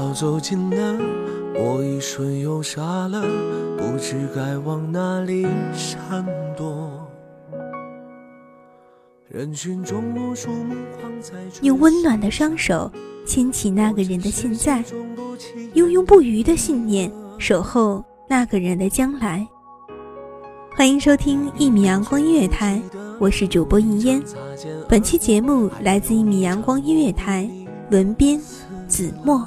要走近了，我一瞬又傻了，不知该往哪里闪躲。人群中无数目光用温暖的双手牵起那个人的现在，用永不渝的信念守候那个人的将来。欢迎收听一米阳光音乐台，我是主播一烟。本期节目来自一米阳光音乐台，文编子墨。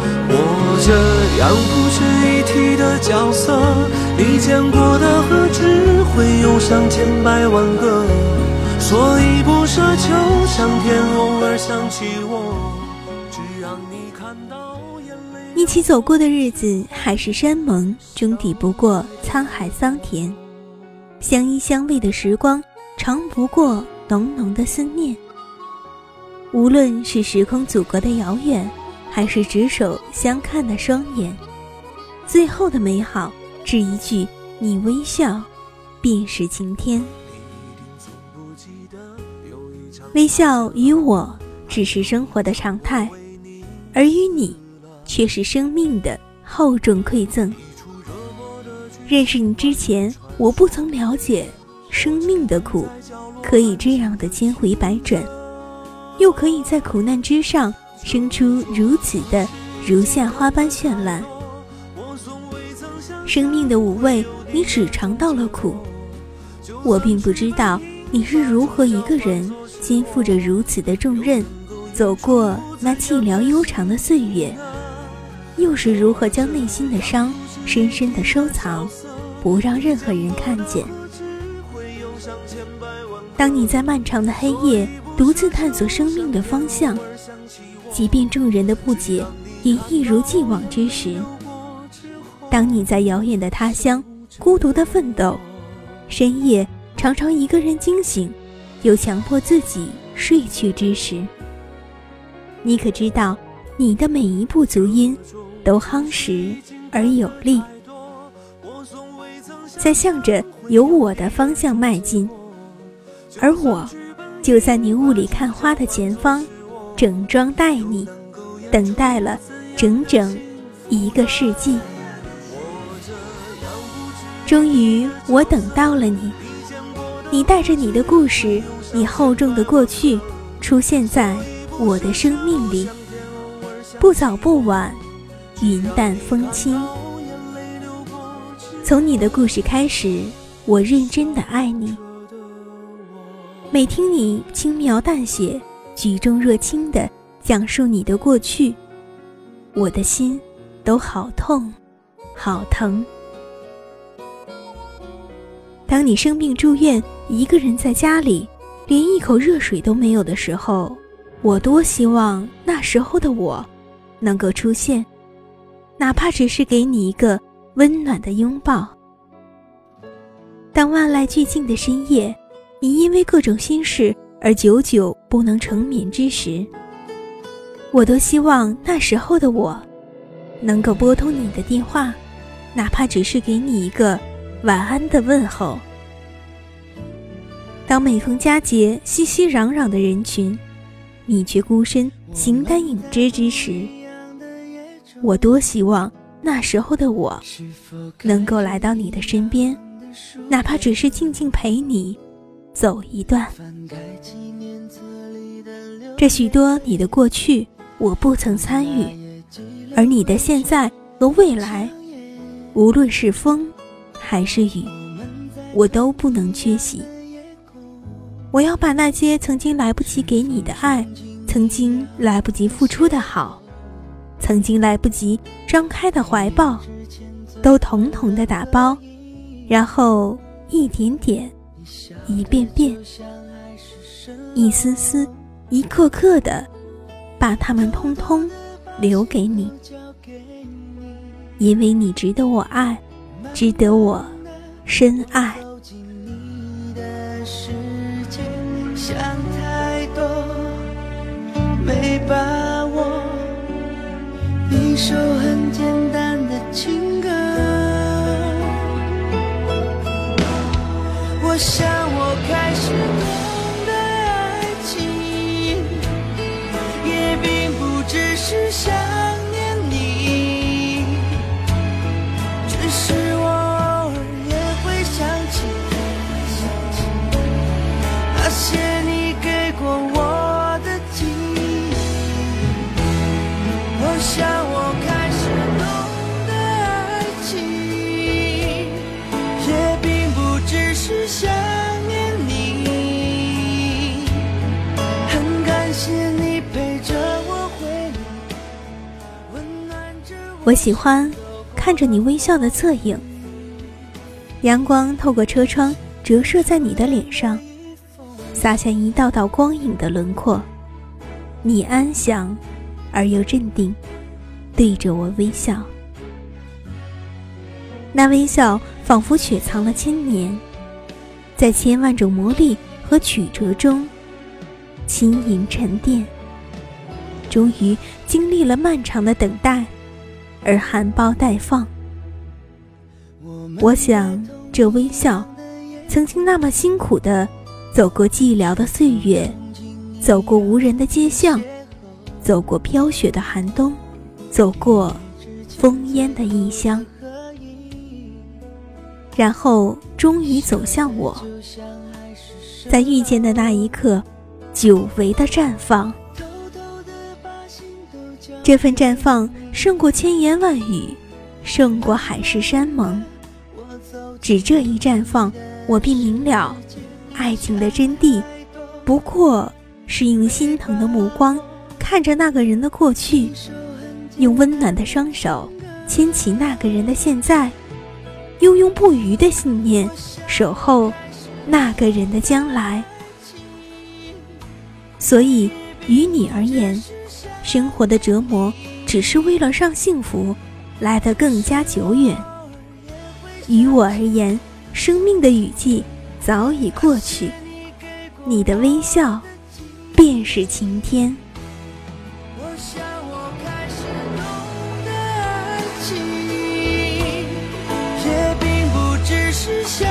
我这样不值一提的角色，你见过的何止会有上千百万个，所以不奢求上天偶尔想起我，只让你看到眼泪。一起走过的日子，海誓山盟，终抵不过沧海桑田；相依相偎的时光，长不过浓浓的思念。无论是时空阻隔的遥远。还是执手相看的双眼，最后的美好，只一句“你微笑，便是晴天”。微笑与我只是生活的常态，而与你，却是生命的厚重馈赠。认识你之前，我不曾了解生命的苦，可以这样的千回百转，又可以在苦难之上。生出如此的如夏花般绚烂，生命的五味，你只尝到了苦。我并不知道你是如何一个人肩负着如此的重任，走过那寂寥悠长的岁月，又是如何将内心的伤深深的收藏，不让任何人看见。当你在漫长的黑夜独自探索生命的方向。即便众人的不解也一如既往之时，当你在遥远的他乡孤独的奋斗，深夜常常一个人惊醒，又强迫自己睡去之时，你可知道，你的每一步足音都夯实而有力，在向着有我的方向迈进，而我，就在你雾里看花的前方。整装待你，等待了整整一个世纪。终于，我等到了你。你带着你的故事，你厚重的过去，出现在我的生命里。不早不晚，云淡风轻。从你的故事开始，我认真的爱你。每听你轻描淡写。举重若轻的讲述你的过去，我的心都好痛，好疼。当你生病住院，一个人在家里，连一口热水都没有的时候，我多希望那时候的我能够出现，哪怕只是给你一个温暖的拥抱。当万籁俱静的深夜，你因为各种心事而久久不能成眠之时，我多希望那时候的我能够拨通你的电话，哪怕只是给你一个晚安的问候。当每逢佳节，熙熙攘攘的人群，你却孤身形单影只之时，我多希望那时候的我能够来到你的身边，哪怕只是静静陪你走一段。这许多你的过去，我不曾参与，而你的现在和未来，无论是风还是雨，我都不能缺席。我要把那些曾经来不及给你的爱，曾经来不及付出的好，曾经来不及张开的怀抱，都统统的打包，然后一点点，一遍遍，一丝丝，一刻刻的，把它们通通留给你，因为你值得我爱，值得我深爱。是谁我喜欢看着你微笑的侧影，阳光透过车窗折射在你的脸上，洒下一道道光影的轮廓。你安详而又镇定，对着我微笑，那微笑仿佛雪藏了千年，在千万种磨砺和曲折中轻盈沉淀，终于经历了漫长的等待。而含苞待放。我想，这微笑，曾经那么辛苦的走过寂寥的岁月，走过无人的街巷，走过飘雪的寒冬，走过烽烟的异乡，然后终于走向我，在遇见的那一刻，久违的绽放。这份绽放胜过千言万语，胜过海誓山盟。只这一绽放，我便明了，爱情的真谛，不过是用心疼的目光看着那个人的过去，用温暖的双手牵起那个人的现在，又用不渝的信念守候那个人的将来。所以，于你而言。生活的折磨，只是为了让幸福来得更加久远。于我而言，生命的雨季早已过去，你的微笑便是晴天。也并不只是想。